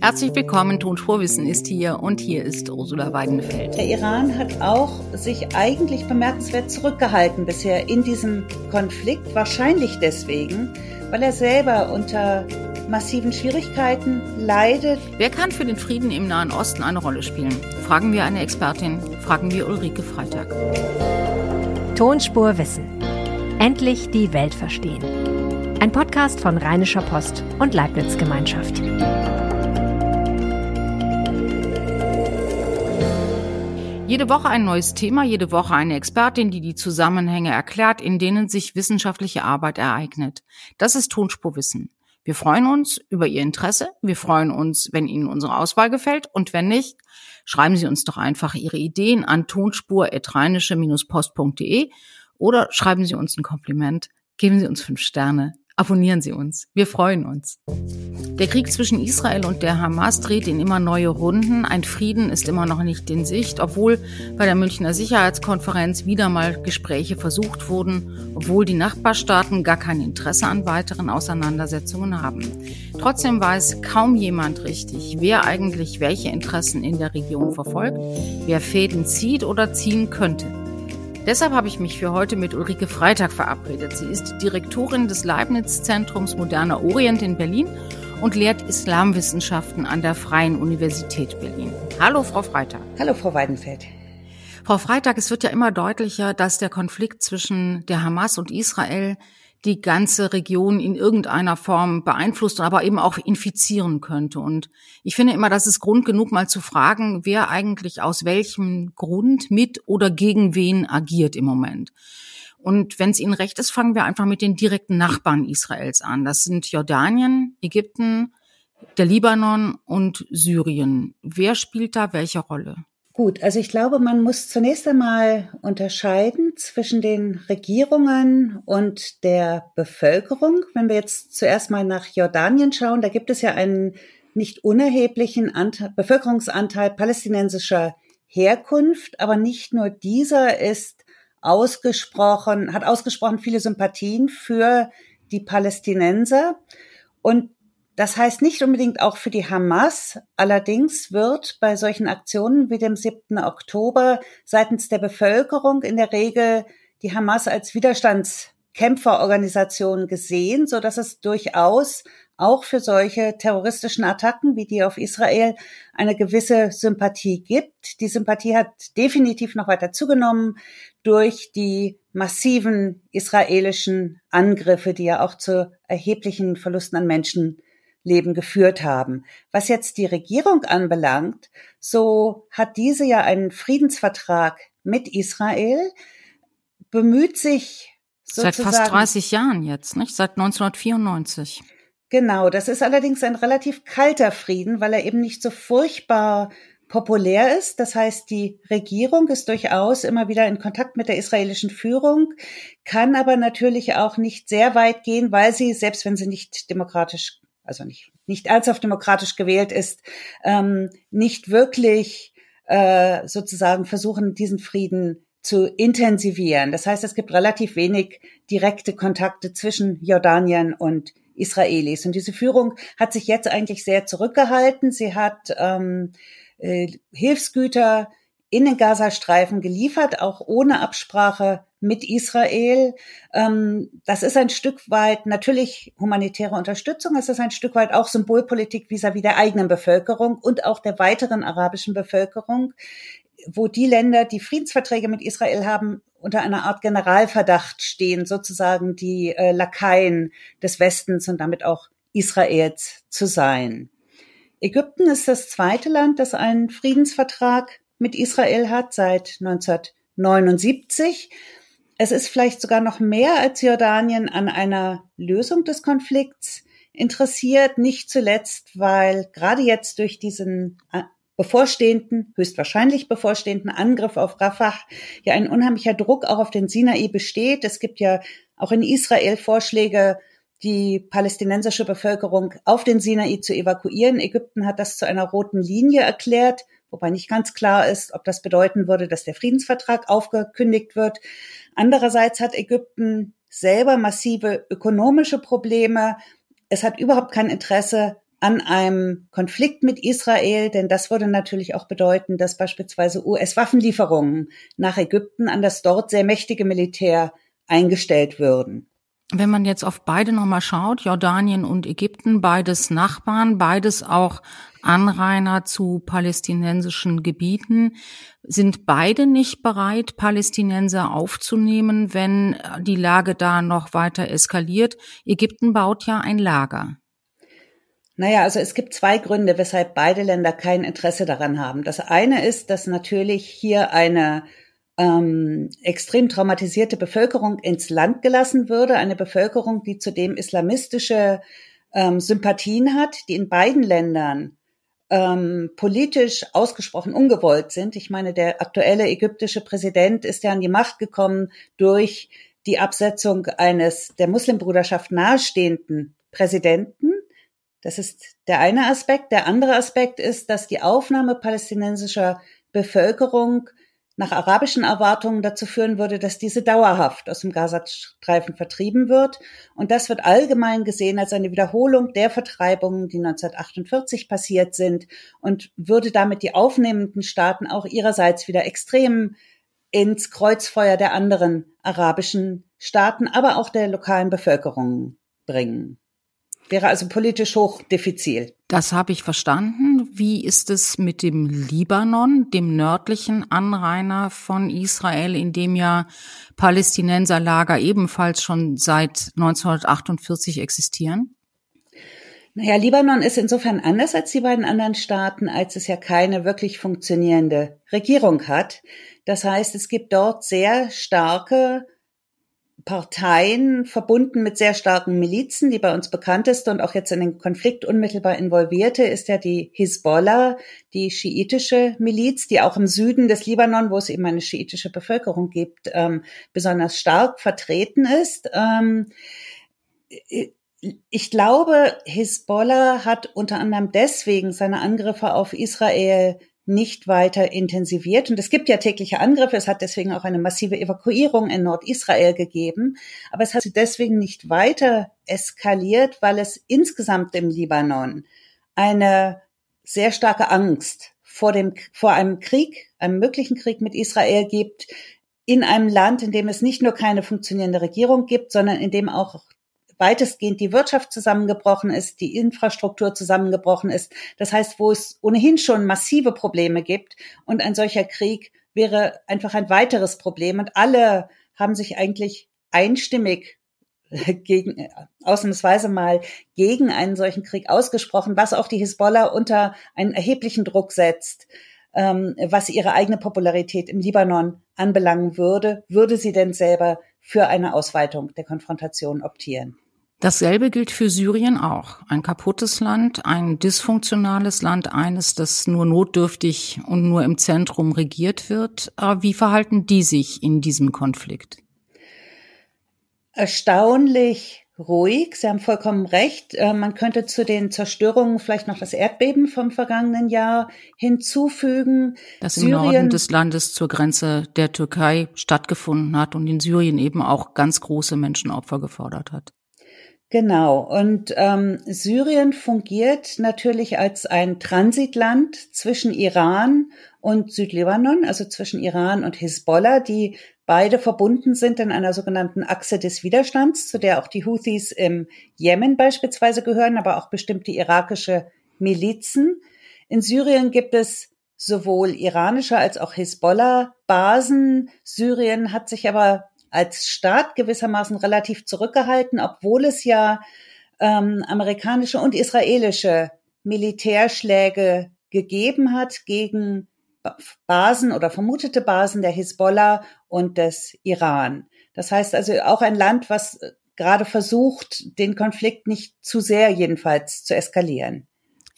Herzlich willkommen, Tonspurwissen ist hier und hier ist Ursula Weidenfeld. Der Iran hat auch sich eigentlich bemerkenswert zurückgehalten bisher in diesem Konflikt, wahrscheinlich deswegen, weil er selber unter massiven Schwierigkeiten leidet. Wer kann für den Frieden im Nahen Osten eine Rolle spielen? Fragen wir eine Expertin, fragen wir Ulrike Freitag. Tonspurwissen. Endlich die Welt verstehen. Ein Podcast von Rheinischer Post und Leibniz Gemeinschaft. Jede Woche ein neues Thema, jede Woche eine Expertin, die die Zusammenhänge erklärt, in denen sich wissenschaftliche Arbeit ereignet. Das ist Tonspurwissen. Wir freuen uns über Ihr Interesse. Wir freuen uns, wenn Ihnen unsere Auswahl gefällt. Und wenn nicht, schreiben Sie uns doch einfach Ihre Ideen an tonspur-post.de oder schreiben Sie uns ein Kompliment. Geben Sie uns fünf Sterne. Abonnieren Sie uns. Wir freuen uns. Der Krieg zwischen Israel und der Hamas dreht in immer neue Runden. Ein Frieden ist immer noch nicht in Sicht, obwohl bei der Münchner Sicherheitskonferenz wieder mal Gespräche versucht wurden, obwohl die Nachbarstaaten gar kein Interesse an weiteren Auseinandersetzungen haben. Trotzdem weiß kaum jemand richtig, wer eigentlich welche Interessen in der Region verfolgt, wer Fäden zieht oder ziehen könnte. Deshalb habe ich mich für heute mit Ulrike Freitag verabredet. Sie ist Direktorin des Leibniz-Zentrums Moderner Orient in Berlin und lehrt Islamwissenschaften an der Freien Universität Berlin. Hallo, Frau Freitag. Hallo, Frau Weidenfeld. Frau Freitag, es wird ja immer deutlicher, dass der Konflikt zwischen der Hamas und Israel die ganze Region in irgendeiner Form beeinflusst, aber eben auch infizieren könnte. Und ich finde immer, das ist Grund genug, mal zu fragen, wer eigentlich aus welchem Grund mit oder gegen wen agiert im Moment. Und wenn es Ihnen recht ist, fangen wir einfach mit den direkten Nachbarn Israels an. Das sind Jordanien, Ägypten, der Libanon und Syrien. Wer spielt da welche Rolle? Gut, also ich glaube, man muss zunächst einmal unterscheiden zwischen den Regierungen und der Bevölkerung. Wenn wir jetzt zuerst mal nach Jordanien schauen, da gibt es ja einen nicht unerheblichen Anteil, Bevölkerungsanteil palästinensischer Herkunft, aber nicht nur dieser ist ausgesprochen, hat ausgesprochen viele Sympathien für die Palästinenser. Und das heißt nicht unbedingt auch für die Hamas. Allerdings wird bei solchen Aktionen wie dem 7. Oktober seitens der Bevölkerung in der Regel die Hamas als Widerstandskämpferorganisation gesehen, so dass es durchaus auch für solche terroristischen Attacken wie die auf Israel eine gewisse Sympathie gibt. Die Sympathie hat definitiv noch weiter zugenommen durch die massiven israelischen Angriffe, die ja auch zu erheblichen Verlusten an Menschen Leben geführt haben. Was jetzt die Regierung anbelangt, so hat diese ja einen Friedensvertrag mit Israel, bemüht sich Seit fast 30 Jahren jetzt, nicht? Seit 1994. Genau, das ist allerdings ein relativ kalter Frieden, weil er eben nicht so furchtbar populär ist. Das heißt, die Regierung ist durchaus immer wieder in Kontakt mit der israelischen Führung, kann aber natürlich auch nicht sehr weit gehen, weil sie, selbst wenn sie nicht demokratisch also nicht, nicht ernsthaft demokratisch gewählt ist, ähm, nicht wirklich äh, sozusagen versuchen, diesen Frieden zu intensivieren. Das heißt, es gibt relativ wenig direkte Kontakte zwischen Jordanien und Israelis. Und diese Führung hat sich jetzt eigentlich sehr zurückgehalten. Sie hat ähm, äh, Hilfsgüter in den Gazastreifen geliefert, auch ohne Absprache mit Israel. Ähm, das ist ein Stück weit natürlich humanitäre Unterstützung, es ist ein Stück weit auch Symbolpolitik vis-à-vis -vis der eigenen Bevölkerung und auch der weiteren arabischen Bevölkerung, wo die Länder, die Friedensverträge mit Israel haben, unter einer Art Generalverdacht stehen, sozusagen die äh, Lakaien des Westens und damit auch Israels zu sein. Ägypten ist das zweite Land, das einen Friedensvertrag mit Israel hat seit 1979. Es ist vielleicht sogar noch mehr als Jordanien an einer Lösung des Konflikts interessiert, nicht zuletzt, weil gerade jetzt durch diesen äh, bevorstehenden, höchstwahrscheinlich bevorstehenden Angriff auf Rafah ja ein unheimlicher Druck auch auf den Sinai besteht. Es gibt ja auch in Israel Vorschläge, die palästinensische Bevölkerung auf den Sinai zu evakuieren. Ägypten hat das zu einer roten Linie erklärt wobei nicht ganz klar ist, ob das bedeuten würde, dass der Friedensvertrag aufgekündigt wird. Andererseits hat Ägypten selber massive ökonomische Probleme. Es hat überhaupt kein Interesse an einem Konflikt mit Israel, denn das würde natürlich auch bedeuten, dass beispielsweise US-Waffenlieferungen nach Ägypten an das dort sehr mächtige Militär eingestellt würden. Wenn man jetzt auf beide nochmal schaut, Jordanien und Ägypten, beides Nachbarn, beides auch Anrainer zu palästinensischen Gebieten, sind beide nicht bereit, Palästinenser aufzunehmen, wenn die Lage da noch weiter eskaliert. Ägypten baut ja ein Lager. Naja, also es gibt zwei Gründe, weshalb beide Länder kein Interesse daran haben. Das eine ist, dass natürlich hier eine ähm, extrem traumatisierte Bevölkerung ins Land gelassen würde, eine Bevölkerung, die zudem islamistische ähm, Sympathien hat, die in beiden Ländern ähm, politisch ausgesprochen ungewollt sind. Ich meine, der aktuelle ägyptische Präsident ist ja an die Macht gekommen durch die Absetzung eines der Muslimbruderschaft nahestehenden Präsidenten. Das ist der eine Aspekt. Der andere Aspekt ist, dass die Aufnahme palästinensischer Bevölkerung nach arabischen Erwartungen dazu führen würde, dass diese dauerhaft aus dem Gazastreifen vertrieben wird. Und das wird allgemein gesehen als eine Wiederholung der Vertreibungen, die 1948 passiert sind und würde damit die aufnehmenden Staaten auch ihrerseits wieder extrem ins Kreuzfeuer der anderen arabischen Staaten, aber auch der lokalen Bevölkerung bringen. Wäre also politisch hoch diffizil. Das habe ich verstanden. Wie ist es mit dem Libanon, dem nördlichen Anrainer von Israel, in dem ja Palästinenserlager ebenfalls schon seit 1948 existieren? Naja, Libanon ist insofern anders als die beiden anderen Staaten, als es ja keine wirklich funktionierende Regierung hat. Das heißt, es gibt dort sehr starke Parteien verbunden mit sehr starken Milizen, die bei uns bekannteste und auch jetzt in den Konflikt unmittelbar involvierte ist ja die Hisbollah, die schiitische Miliz, die auch im Süden des Libanon, wo es eben eine schiitische Bevölkerung gibt, ähm, besonders stark vertreten ist. Ähm, ich glaube, Hisbollah hat unter anderem deswegen seine Angriffe auf Israel nicht weiter intensiviert. Und es gibt ja tägliche Angriffe. Es hat deswegen auch eine massive Evakuierung in Nordisrael gegeben. Aber es hat deswegen nicht weiter eskaliert, weil es insgesamt im Libanon eine sehr starke Angst vor dem, vor einem Krieg, einem möglichen Krieg mit Israel gibt, in einem Land, in dem es nicht nur keine funktionierende Regierung gibt, sondern in dem auch weitestgehend die Wirtschaft zusammengebrochen ist, die Infrastruktur zusammengebrochen ist. Das heißt, wo es ohnehin schon massive Probleme gibt und ein solcher Krieg wäre einfach ein weiteres Problem. Und alle haben sich eigentlich einstimmig gegen, ausnahmsweise mal gegen einen solchen Krieg ausgesprochen, was auch die Hisbollah unter einen erheblichen Druck setzt, ähm, was ihre eigene Popularität im Libanon anbelangen würde, würde sie denn selber für eine Ausweitung der Konfrontation optieren. Dasselbe gilt für Syrien auch. Ein kaputtes Land, ein dysfunktionales Land, eines, das nur notdürftig und nur im Zentrum regiert wird. Wie verhalten die sich in diesem Konflikt? Erstaunlich ruhig. Sie haben vollkommen recht. Äh, man könnte zu den Zerstörungen vielleicht noch das Erdbeben vom vergangenen Jahr hinzufügen. Das Syrien, im Norden des Landes zur Grenze der Türkei stattgefunden hat und in Syrien eben auch ganz große Menschenopfer gefordert hat. Genau. Und ähm, Syrien fungiert natürlich als ein Transitland zwischen Iran und Südlibanon, also zwischen Iran und Hisbollah, die beide verbunden sind in einer sogenannten Achse des Widerstands, zu der auch die Houthis im Jemen beispielsweise gehören, aber auch bestimmte irakische Milizen. In Syrien gibt es sowohl iranische als auch Hisbollah-Basen. Syrien hat sich aber als Staat gewissermaßen relativ zurückgehalten, obwohl es ja ähm, amerikanische und israelische Militärschläge gegeben hat gegen Basen oder vermutete Basen der Hisbollah und des Iran. Das heißt also auch ein Land, was äh, gerade versucht, den Konflikt nicht zu sehr jedenfalls zu eskalieren.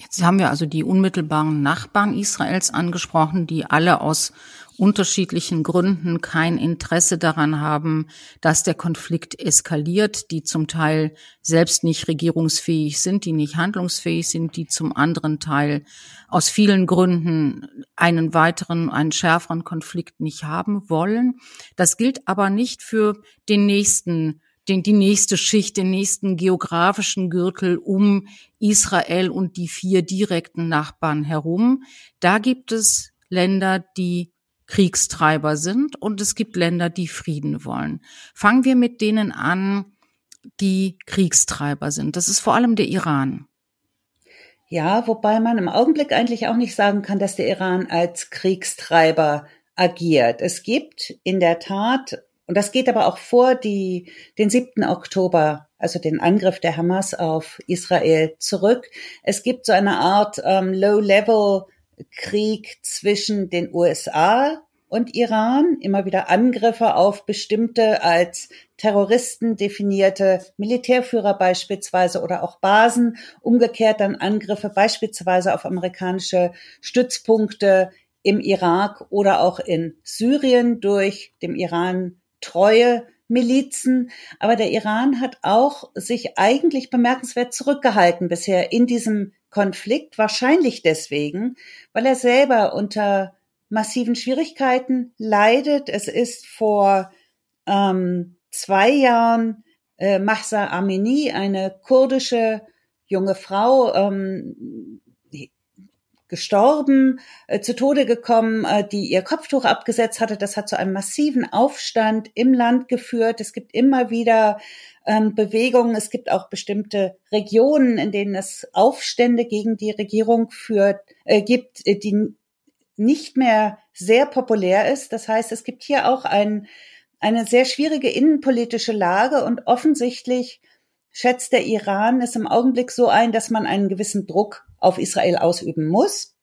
Jetzt haben wir also die unmittelbaren Nachbarn Israels angesprochen, die alle aus unterschiedlichen Gründen kein Interesse daran haben, dass der Konflikt eskaliert, die zum Teil selbst nicht regierungsfähig sind, die nicht handlungsfähig sind, die zum anderen Teil aus vielen Gründen einen weiteren, einen schärferen Konflikt nicht haben wollen. Das gilt aber nicht für den nächsten den, die nächste Schicht, den nächsten geografischen Gürtel um Israel und die vier direkten Nachbarn herum. Da gibt es Länder, die Kriegstreiber sind und es gibt Länder, die Frieden wollen. Fangen wir mit denen an, die Kriegstreiber sind. Das ist vor allem der Iran. Ja, wobei man im Augenblick eigentlich auch nicht sagen kann, dass der Iran als Kriegstreiber agiert. Es gibt in der Tat, und das geht aber auch vor die, den 7. Oktober, also den Angriff der Hamas auf Israel zurück. Es gibt so eine Art ähm, Low-Level-Krieg zwischen den USA und Iran, immer wieder Angriffe auf bestimmte als Terroristen definierte Militärführer beispielsweise oder auch Basen, umgekehrt dann Angriffe beispielsweise auf amerikanische Stützpunkte im Irak oder auch in Syrien durch dem Iran treue Milizen. Aber der Iran hat auch sich eigentlich bemerkenswert zurückgehalten bisher in diesem Konflikt, wahrscheinlich deswegen, weil er selber unter massiven Schwierigkeiten leidet. Es ist vor ähm, zwei Jahren äh, Mahsa Amini, eine kurdische junge Frau, ähm, gestorben, äh, zu Tode gekommen, äh, die ihr Kopftuch abgesetzt hatte. Das hat zu einem massiven Aufstand im Land geführt. Es gibt immer wieder ähm, Bewegungen. Es gibt auch bestimmte Regionen, in denen es Aufstände gegen die Regierung führt, äh, gibt, äh, die nicht mehr sehr populär ist. Das heißt, es gibt hier auch ein, eine sehr schwierige innenpolitische Lage und offensichtlich schätzt der Iran es im Augenblick so ein, dass man einen gewissen Druck auf Israel ausüben muss.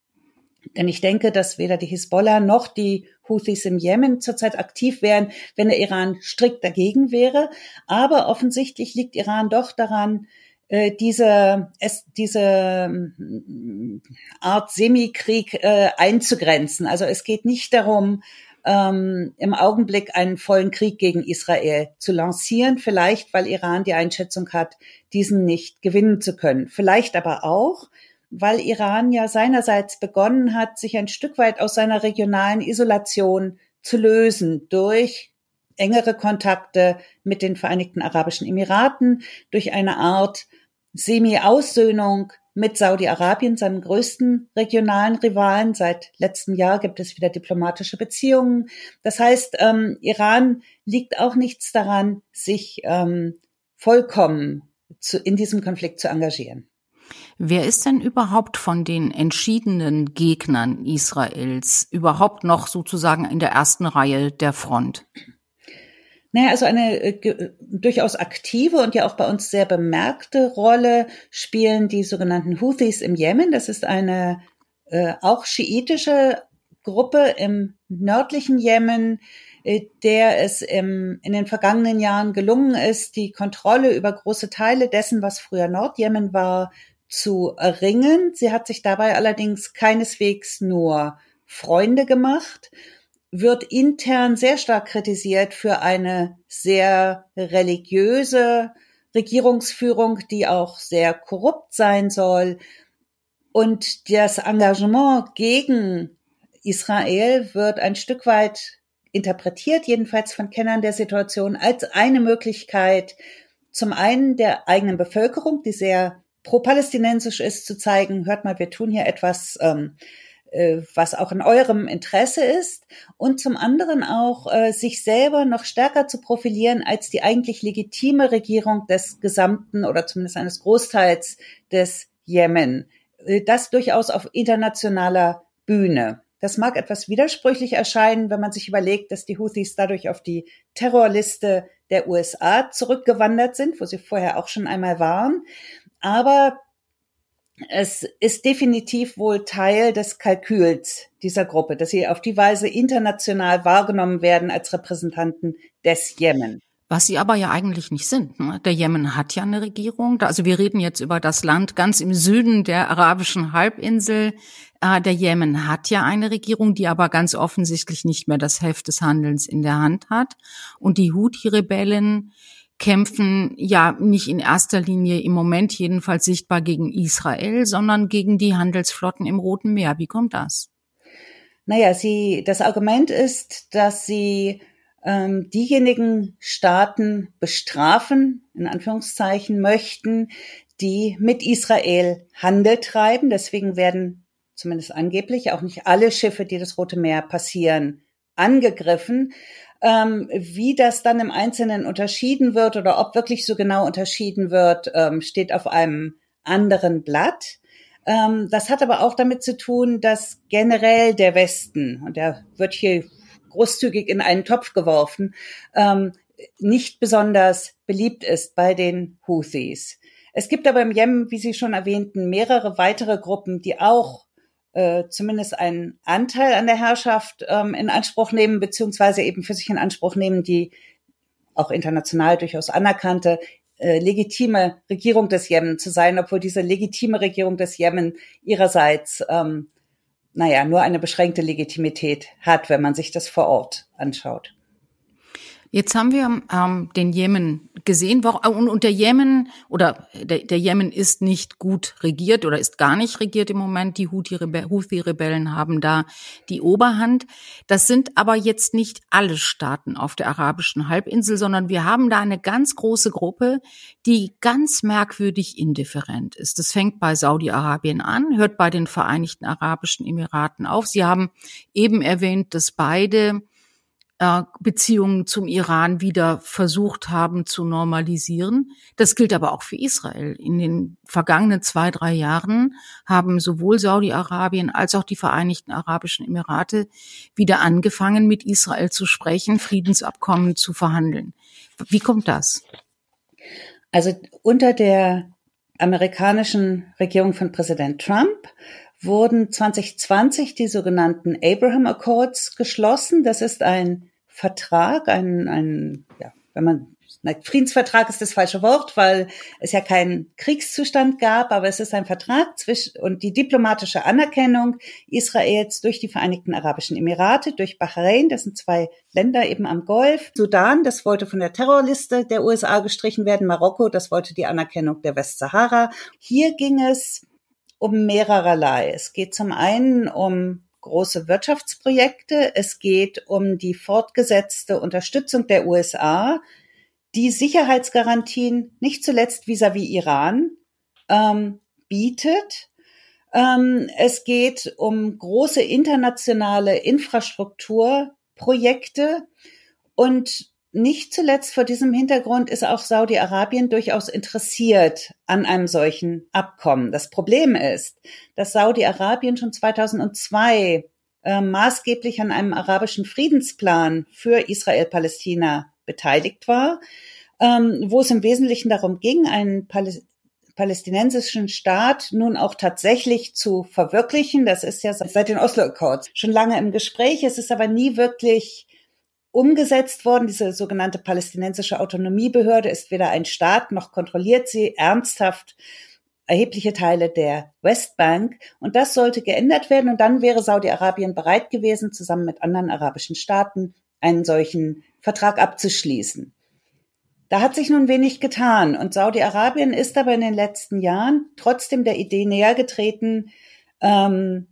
Denn ich denke, dass weder die Hisbollah noch die Houthis im Jemen zurzeit aktiv wären, wenn der Iran strikt dagegen wäre. Aber offensichtlich liegt Iran doch daran, äh, diese, es, diese mm, Art Semikrieg äh, einzugrenzen. Also es geht nicht darum, ähm, im Augenblick einen vollen Krieg gegen Israel zu lancieren, vielleicht weil Iran die Einschätzung hat, diesen nicht gewinnen zu können. Vielleicht aber auch, weil Iran ja seinerseits begonnen hat, sich ein Stück weit aus seiner regionalen Isolation zu lösen durch engere Kontakte mit den Vereinigten Arabischen Emiraten, durch eine Art Semi-Aussöhnung mit Saudi-Arabien, seinem größten regionalen Rivalen. Seit letztem Jahr gibt es wieder diplomatische Beziehungen. Das heißt, ähm, Iran liegt auch nichts daran, sich ähm, vollkommen zu, in diesem Konflikt zu engagieren. Wer ist denn überhaupt von den entschiedenen Gegnern Israels überhaupt noch sozusagen in der ersten Reihe der Front? Naja, also eine äh, durchaus aktive und ja auch bei uns sehr bemerkte Rolle spielen die sogenannten Houthis im Jemen. Das ist eine äh, auch schiitische Gruppe im nördlichen Jemen, äh, der es im, in den vergangenen Jahren gelungen ist, die Kontrolle über große Teile dessen, was früher Nordjemen war, zu erringen. Sie hat sich dabei allerdings keineswegs nur Freunde gemacht, wird intern sehr stark kritisiert für eine sehr religiöse Regierungsführung, die auch sehr korrupt sein soll. Und das Engagement gegen Israel wird ein Stück weit interpretiert, jedenfalls von Kennern der Situation, als eine Möglichkeit, zum einen der eigenen Bevölkerung, die sehr pro-palästinensisch ist, zu zeigen, hört mal, wir tun hier etwas, ähm, äh, was auch in eurem Interesse ist und zum anderen auch äh, sich selber noch stärker zu profilieren als die eigentlich legitime Regierung des gesamten oder zumindest eines Großteils des Jemen. Äh, das durchaus auf internationaler Bühne. Das mag etwas widersprüchlich erscheinen, wenn man sich überlegt, dass die Houthis dadurch auf die Terrorliste der USA zurückgewandert sind, wo sie vorher auch schon einmal waren. Aber es ist definitiv wohl Teil des Kalküls dieser Gruppe, dass sie auf die Weise international wahrgenommen werden als Repräsentanten des Jemen. Was sie aber ja eigentlich nicht sind. Ne? Der Jemen hat ja eine Regierung. Also wir reden jetzt über das Land ganz im Süden der arabischen Halbinsel. Äh, der Jemen hat ja eine Regierung, die aber ganz offensichtlich nicht mehr das Heft des Handelns in der Hand hat. Und die Houthi-Rebellen kämpfen ja nicht in erster Linie im Moment jedenfalls sichtbar gegen Israel, sondern gegen die Handelsflotten im Roten Meer. Wie kommt das? Naja, sie, das Argument ist, dass sie ähm, diejenigen Staaten bestrafen, in Anführungszeichen, möchten, die mit Israel Handel treiben. Deswegen werden zumindest angeblich auch nicht alle Schiffe, die das Rote Meer passieren, angegriffen. Ähm, wie das dann im Einzelnen unterschieden wird oder ob wirklich so genau unterschieden wird, ähm, steht auf einem anderen Blatt. Ähm, das hat aber auch damit zu tun, dass generell der Westen, und der wird hier großzügig in einen Topf geworfen, ähm, nicht besonders beliebt ist bei den Houthis. Es gibt aber im Jemen, wie Sie schon erwähnten, mehrere weitere Gruppen, die auch äh, zumindest einen Anteil an der Herrschaft ähm, in Anspruch nehmen, beziehungsweise eben für sich in Anspruch nehmen, die auch international durchaus anerkannte äh, legitime Regierung des Jemen zu sein, obwohl diese legitime Regierung des Jemen ihrerseits ähm, naja, nur eine beschränkte Legitimität hat, wenn man sich das vor Ort anschaut. Jetzt haben wir ähm, den Jemen gesehen und, und der Jemen oder der, der Jemen ist nicht gut regiert oder ist gar nicht regiert im Moment. Die Houthi-Rebellen haben da die Oberhand. Das sind aber jetzt nicht alle Staaten auf der arabischen Halbinsel, sondern wir haben da eine ganz große Gruppe, die ganz merkwürdig indifferent ist. Das fängt bei Saudi-Arabien an, hört bei den Vereinigten Arabischen Emiraten auf. Sie haben eben erwähnt, dass beide äh, Beziehungen zum Iran wieder versucht haben zu normalisieren. Das gilt aber auch für Israel. In den vergangenen zwei, drei Jahren haben sowohl Saudi-Arabien als auch die Vereinigten Arabischen Emirate wieder angefangen, mit Israel zu sprechen, Friedensabkommen zu verhandeln. Wie kommt das? Also unter der amerikanischen Regierung von Präsident Trump wurden 2020 die sogenannten Abraham Accords geschlossen. Das ist ein Vertrag, ein, ein ja, wenn man Nein, Friedensvertrag ist das falsche Wort, weil es ja keinen Kriegszustand gab, aber es ist ein Vertrag zwischen und die diplomatische Anerkennung Israels durch die Vereinigten Arabischen Emirate, durch Bahrain, das sind zwei Länder eben am Golf, Sudan, das wollte von der Terrorliste der USA gestrichen werden, Marokko, das wollte die Anerkennung der Westsahara. Hier ging es um mehrererlei. Es geht zum einen um große Wirtschaftsprojekte. Es geht um die fortgesetzte Unterstützung der USA, die Sicherheitsgarantien nicht zuletzt vis-à-vis -vis Iran ähm, bietet. Ähm, es geht um große internationale Infrastrukturprojekte und nicht zuletzt vor diesem Hintergrund ist auch Saudi-Arabien durchaus interessiert an einem solchen Abkommen. Das Problem ist, dass Saudi-Arabien schon 2002 äh, maßgeblich an einem arabischen Friedensplan für Israel-Palästina beteiligt war, ähm, wo es im Wesentlichen darum ging, einen Palästinenser palästinensischen Staat nun auch tatsächlich zu verwirklichen. Das ist ja seit den Oslo Accords schon lange im Gespräch. Es ist aber nie wirklich umgesetzt worden. Diese sogenannte palästinensische Autonomiebehörde ist weder ein Staat noch kontrolliert sie ernsthaft erhebliche Teile der Westbank. Und das sollte geändert werden. Und dann wäre Saudi-Arabien bereit gewesen, zusammen mit anderen arabischen Staaten einen solchen Vertrag abzuschließen. Da hat sich nun wenig getan. Und Saudi-Arabien ist aber in den letzten Jahren trotzdem der Idee näher getreten, ähm,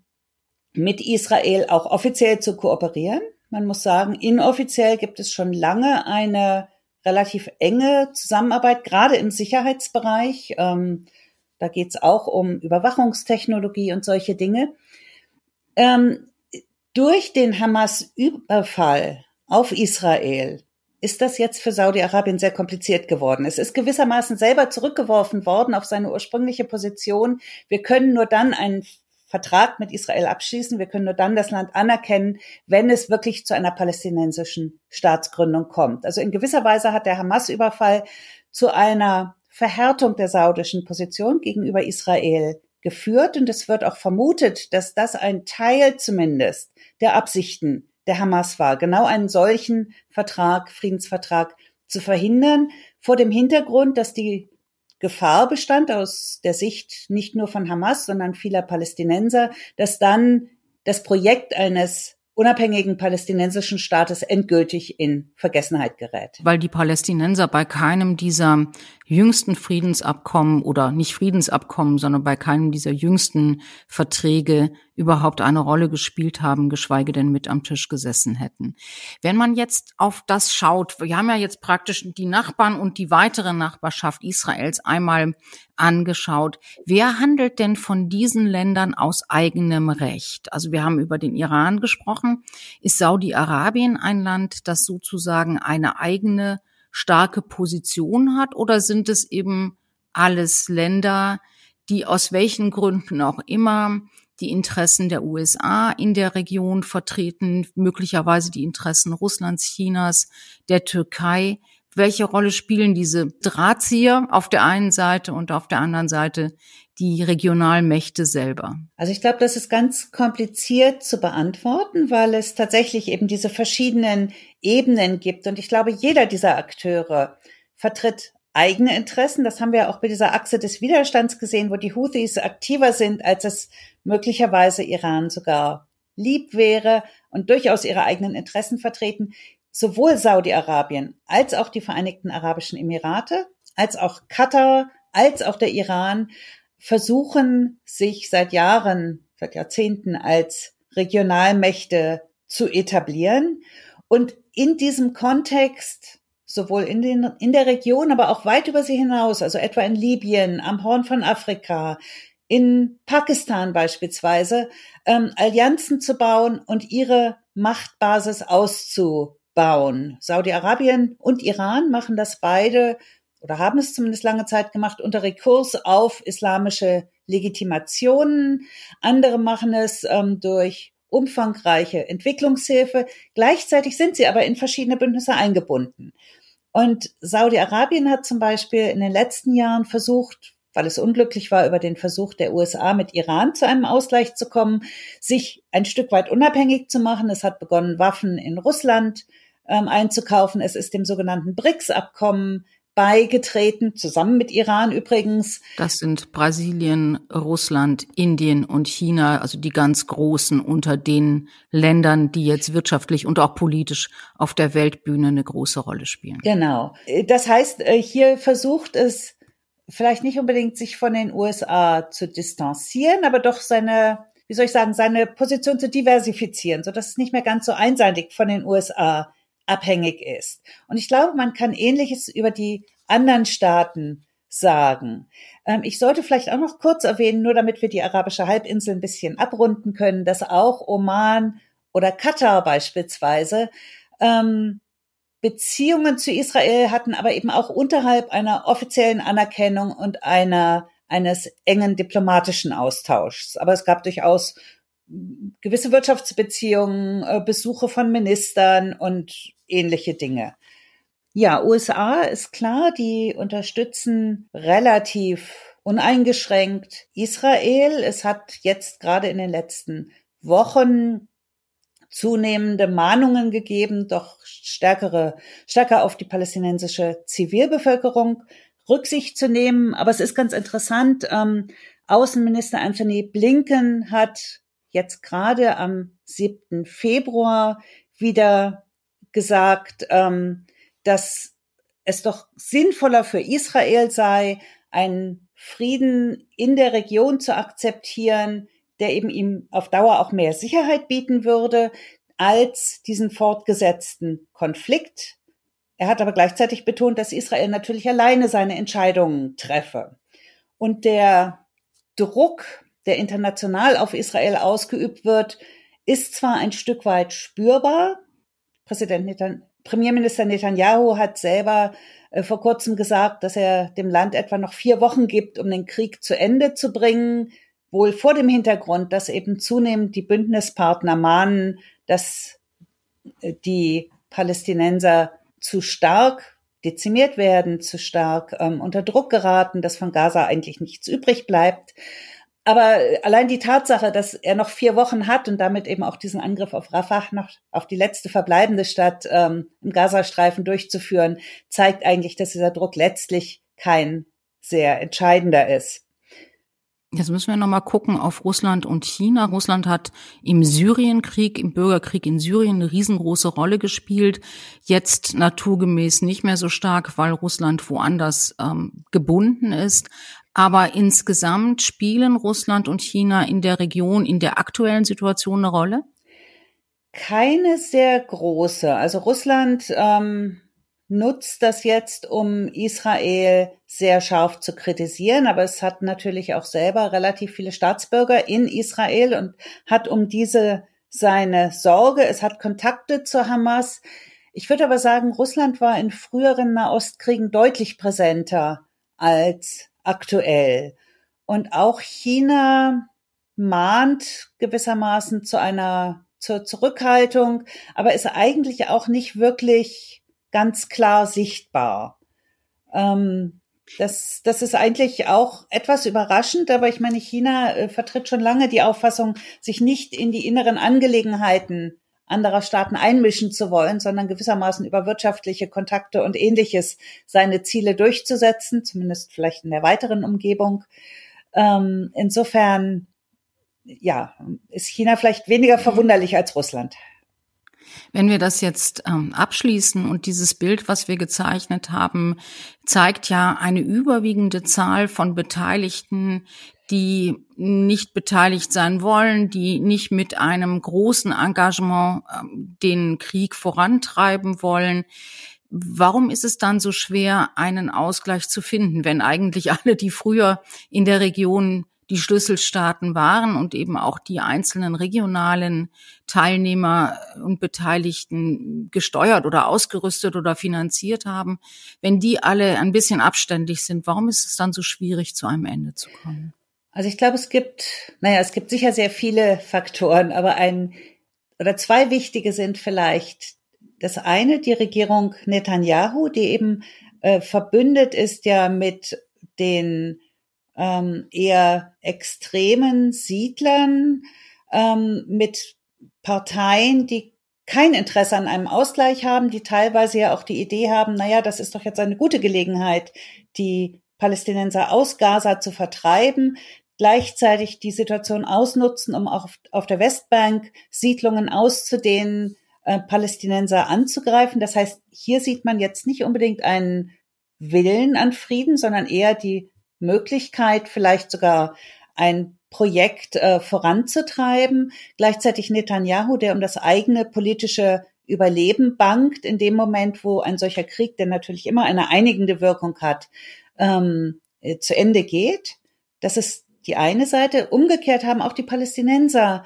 mit Israel auch offiziell zu kooperieren. Man muss sagen, inoffiziell gibt es schon lange eine relativ enge Zusammenarbeit, gerade im Sicherheitsbereich. Ähm, da geht es auch um Überwachungstechnologie und solche Dinge. Ähm, durch den Hamas-Überfall auf Israel ist das jetzt für Saudi-Arabien sehr kompliziert geworden. Es ist gewissermaßen selber zurückgeworfen worden auf seine ursprüngliche Position. Wir können nur dann einen Vertrag mit Israel abschließen. Wir können nur dann das Land anerkennen, wenn es wirklich zu einer palästinensischen Staatsgründung kommt. Also in gewisser Weise hat der Hamas-Überfall zu einer Verhärtung der saudischen Position gegenüber Israel geführt. Und es wird auch vermutet, dass das ein Teil zumindest der Absichten der Hamas war, genau einen solchen Vertrag, Friedensvertrag zu verhindern, vor dem Hintergrund, dass die Gefahr bestand aus der Sicht nicht nur von Hamas, sondern vieler Palästinenser, dass dann das Projekt eines unabhängigen palästinensischen Staates endgültig in Vergessenheit gerät. Weil die Palästinenser bei keinem dieser jüngsten Friedensabkommen oder nicht Friedensabkommen, sondern bei keinem dieser jüngsten Verträge überhaupt eine Rolle gespielt haben, geschweige denn mit am Tisch gesessen hätten. Wenn man jetzt auf das schaut, wir haben ja jetzt praktisch die Nachbarn und die weitere Nachbarschaft Israels einmal angeschaut. Wer handelt denn von diesen Ländern aus eigenem Recht? Also wir haben über den Iran gesprochen. Ist Saudi-Arabien ein Land, das sozusagen eine eigene starke Position hat oder sind es eben alles Länder, die aus welchen Gründen auch immer die Interessen der USA in der Region vertreten, möglicherweise die Interessen Russlands, Chinas, der Türkei. Welche Rolle spielen diese Drahtzieher auf der einen Seite und auf der anderen Seite die Regionalmächte selber? Also ich glaube, das ist ganz kompliziert zu beantworten, weil es tatsächlich eben diese verschiedenen Ebenen gibt. Und ich glaube, jeder dieser Akteure vertritt eigene Interessen. Das haben wir auch bei dieser Achse des Widerstands gesehen, wo die Houthis aktiver sind, als es möglicherweise Iran sogar lieb wäre und durchaus ihre eigenen Interessen vertreten. Sowohl Saudi-Arabien als auch die Vereinigten Arabischen Emirate, als auch Katar, als auch der Iran versuchen sich seit Jahren, seit Jahrzehnten als Regionalmächte zu etablieren. Und in diesem Kontext, sowohl in, den, in der Region, aber auch weit über sie hinaus, also etwa in Libyen, am Horn von Afrika, in Pakistan beispielsweise, ähm, Allianzen zu bauen und ihre Machtbasis auszubauen. Saudi-Arabien und Iran machen das beide oder haben es zumindest lange Zeit gemacht unter Rekurs auf islamische Legitimationen. Andere machen es ähm, durch umfangreiche Entwicklungshilfe. Gleichzeitig sind sie aber in verschiedene Bündnisse eingebunden. Und Saudi-Arabien hat zum Beispiel in den letzten Jahren versucht, weil es unglücklich war über den Versuch der USA mit Iran zu einem Ausgleich zu kommen, sich ein Stück weit unabhängig zu machen. Es hat begonnen, Waffen in Russland ähm, einzukaufen. Es ist dem sogenannten BRICS-Abkommen beigetreten, zusammen mit Iran übrigens. Das sind Brasilien, Russland, Indien und China, also die ganz großen unter den Ländern, die jetzt wirtschaftlich und auch politisch auf der Weltbühne eine große Rolle spielen. Genau. Das heißt, äh, hier versucht es vielleicht nicht unbedingt sich von den USA zu distanzieren, aber doch seine, wie soll ich sagen, seine Position zu diversifizieren, so dass es nicht mehr ganz so einseitig von den USA abhängig ist. Und ich glaube, man kann Ähnliches über die anderen Staaten sagen. Ähm, ich sollte vielleicht auch noch kurz erwähnen, nur damit wir die arabische Halbinsel ein bisschen abrunden können, dass auch Oman oder Katar beispielsweise ähm, Beziehungen zu Israel hatten, aber eben auch unterhalb einer offiziellen Anerkennung und einer eines engen diplomatischen Austauschs. Aber es gab durchaus gewisse Wirtschaftsbeziehungen, äh, Besuche von Ministern und ähnliche Dinge. Ja, USA ist klar, die unterstützen relativ uneingeschränkt Israel. Es hat jetzt gerade in den letzten Wochen zunehmende Mahnungen gegeben, doch stärkere, stärker auf die palästinensische Zivilbevölkerung Rücksicht zu nehmen. Aber es ist ganz interessant. Ähm, Außenminister Anthony Blinken hat jetzt gerade am 7. Februar wieder gesagt, ähm, dass es doch sinnvoller für Israel sei, einen Frieden in der Region zu akzeptieren, der eben ihm auf Dauer auch mehr Sicherheit bieten würde, als diesen fortgesetzten Konflikt. Er hat aber gleichzeitig betont, dass Israel natürlich alleine seine Entscheidungen treffe. Und der Druck der international auf Israel ausgeübt wird, ist zwar ein Stück weit spürbar. Präsident Netan Premierminister Netanyahu hat selber äh, vor kurzem gesagt, dass er dem Land etwa noch vier Wochen gibt, um den Krieg zu Ende zu bringen. Wohl vor dem Hintergrund, dass eben zunehmend die Bündnispartner mahnen, dass äh, die Palästinenser zu stark dezimiert werden, zu stark ähm, unter Druck geraten, dass von Gaza eigentlich nichts übrig bleibt. Aber allein die Tatsache, dass er noch vier Wochen hat und damit eben auch diesen Angriff auf Rafah noch auf die letzte verbleibende Stadt ähm, im Gazastreifen durchzuführen, zeigt eigentlich, dass dieser Druck letztlich kein sehr entscheidender ist. Jetzt müssen wir nochmal gucken auf Russland und China. Russland hat im Syrienkrieg, im Bürgerkrieg in Syrien eine riesengroße Rolle gespielt. Jetzt naturgemäß nicht mehr so stark, weil Russland woanders ähm, gebunden ist. Aber insgesamt spielen Russland und China in der Region, in der aktuellen Situation eine Rolle? Keine sehr große. Also Russland ähm, nutzt das jetzt, um Israel sehr scharf zu kritisieren, aber es hat natürlich auch selber relativ viele Staatsbürger in Israel und hat um diese seine Sorge. Es hat Kontakte zur Hamas. Ich würde aber sagen, Russland war in früheren Nahostkriegen deutlich präsenter als aktuell. Und auch China mahnt gewissermaßen zu einer zur Zurückhaltung, aber ist eigentlich auch nicht wirklich ganz klar sichtbar. Ähm, das, das ist eigentlich auch etwas überraschend, aber ich meine, China äh, vertritt schon lange die Auffassung, sich nicht in die inneren Angelegenheiten anderer Staaten einmischen zu wollen, sondern gewissermaßen über wirtschaftliche Kontakte und ähnliches seine Ziele durchzusetzen, zumindest vielleicht in der weiteren Umgebung. Ähm, insofern, ja, ist China vielleicht weniger verwunderlich als Russland. Wenn wir das jetzt ähm, abschließen und dieses Bild, was wir gezeichnet haben, zeigt ja eine überwiegende Zahl von Beteiligten, die nicht beteiligt sein wollen, die nicht mit einem großen Engagement ähm, den Krieg vorantreiben wollen. Warum ist es dann so schwer, einen Ausgleich zu finden, wenn eigentlich alle, die früher in der Region die Schlüsselstaaten waren und eben auch die einzelnen regionalen Teilnehmer und Beteiligten gesteuert oder ausgerüstet oder finanziert haben, wenn die alle ein bisschen abständig sind, warum ist es dann so schwierig, zu einem Ende zu kommen? Also ich glaube, es gibt, naja, es gibt sicher sehr viele Faktoren, aber ein oder zwei wichtige sind vielleicht. Das eine, die Regierung Netanyahu, die eben äh, verbündet ist ja mit den ähm, eher extremen Siedlern, ähm, mit Parteien, die kein Interesse an einem Ausgleich haben, die teilweise ja auch die Idee haben, naja, das ist doch jetzt eine gute Gelegenheit, die Palästinenser aus Gaza zu vertreiben, gleichzeitig die Situation ausnutzen, um auch auf der Westbank Siedlungen auszudehnen, äh, Palästinenser anzugreifen. Das heißt, hier sieht man jetzt nicht unbedingt einen Willen an Frieden, sondern eher die Möglichkeit, vielleicht sogar ein Projekt äh, voranzutreiben. Gleichzeitig Netanyahu, der um das eigene politische Überleben bangt, in dem Moment, wo ein solcher Krieg, der natürlich immer eine einigende Wirkung hat, ähm, äh, zu Ende geht. Das ist die eine Seite. Umgekehrt haben auch die Palästinenser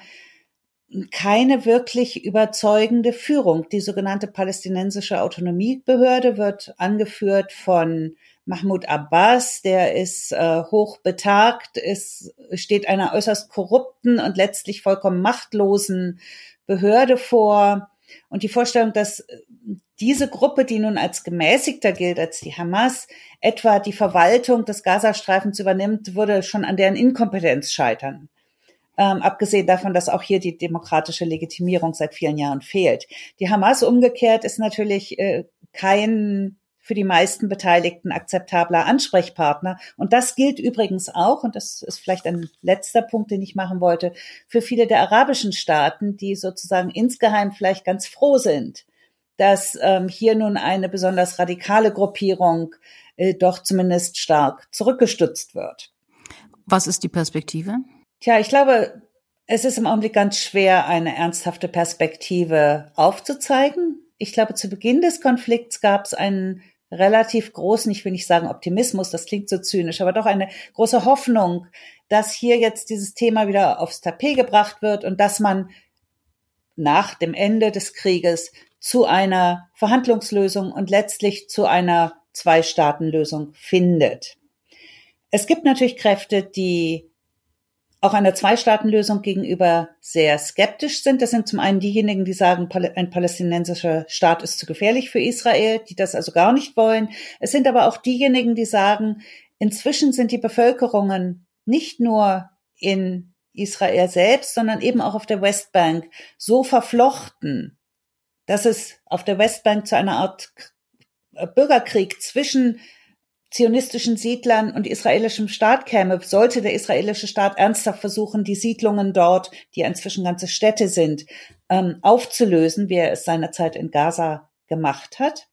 keine wirklich überzeugende Führung. Die sogenannte palästinensische Autonomiebehörde wird angeführt von Mahmoud Abbas, der ist äh, hoch betagt, ist, steht einer äußerst korrupten und letztlich vollkommen machtlosen Behörde vor. Und die Vorstellung, dass diese Gruppe, die nun als gemäßigter gilt als die Hamas, etwa die Verwaltung des Gazastreifens übernimmt, würde schon an deren Inkompetenz scheitern. Ähm, abgesehen davon, dass auch hier die demokratische Legitimierung seit vielen Jahren fehlt. Die Hamas umgekehrt ist natürlich äh, kein für die meisten Beteiligten akzeptabler Ansprechpartner. Und das gilt übrigens auch, und das ist vielleicht ein letzter Punkt, den ich machen wollte, für viele der arabischen Staaten, die sozusagen insgeheim vielleicht ganz froh sind, dass ähm, hier nun eine besonders radikale Gruppierung äh, doch zumindest stark zurückgestützt wird. Was ist die Perspektive? Tja, ich glaube, es ist im Augenblick ganz schwer, eine ernsthafte Perspektive aufzuzeigen. Ich glaube, zu Beginn des Konflikts gab es einen relativ großen, ich will nicht sagen Optimismus, das klingt so zynisch, aber doch eine große Hoffnung, dass hier jetzt dieses Thema wieder aufs Tapet gebracht wird und dass man nach dem Ende des Krieges zu einer Verhandlungslösung und letztlich zu einer Zwei-Staaten-Lösung findet. Es gibt natürlich Kräfte, die auch einer Zwei-Staaten-Lösung gegenüber sehr skeptisch sind. Das sind zum einen diejenigen, die sagen, ein palästinensischer Staat ist zu gefährlich für Israel, die das also gar nicht wollen. Es sind aber auch diejenigen, die sagen, inzwischen sind die Bevölkerungen nicht nur in Israel selbst, sondern eben auch auf der Westbank so verflochten, dass es auf der Westbank zu einer Art Bürgerkrieg zwischen zionistischen Siedlern und israelischem Staat käme, sollte der israelische Staat ernsthaft versuchen, die Siedlungen dort, die inzwischen ganze Städte sind, ähm, aufzulösen, wie er es seinerzeit in Gaza gemacht hat.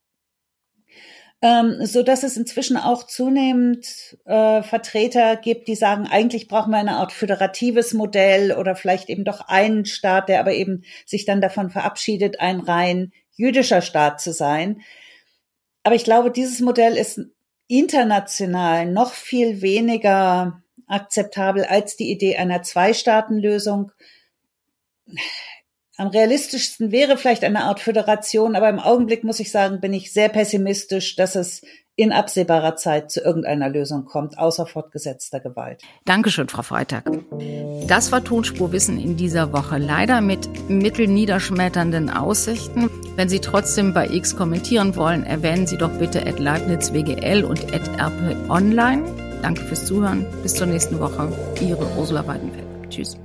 Ähm, so dass es inzwischen auch zunehmend äh, Vertreter gibt, die sagen, eigentlich brauchen wir eine Art föderatives Modell oder vielleicht eben doch einen Staat, der aber eben sich dann davon verabschiedet, ein rein jüdischer Staat zu sein. Aber ich glaube, dieses Modell ist international noch viel weniger akzeptabel als die Idee einer Zwei-Staaten-Lösung. Am realistischsten wäre vielleicht eine Art Föderation, aber im Augenblick muss ich sagen, bin ich sehr pessimistisch, dass es in absehbarer Zeit zu irgendeiner Lösung kommt, außer fortgesetzter Gewalt. Dankeschön, Frau Freitag. Das war Tonspurwissen in dieser Woche. Leider mit mittelniederschmetternden Aussichten. Wenn Sie trotzdem bei X kommentieren wollen, erwähnen Sie doch bitte at LeibnizWGL und at RP Online. Danke fürs Zuhören. Bis zur nächsten Woche. Ihre Ursula Weidenfeld. Tschüss.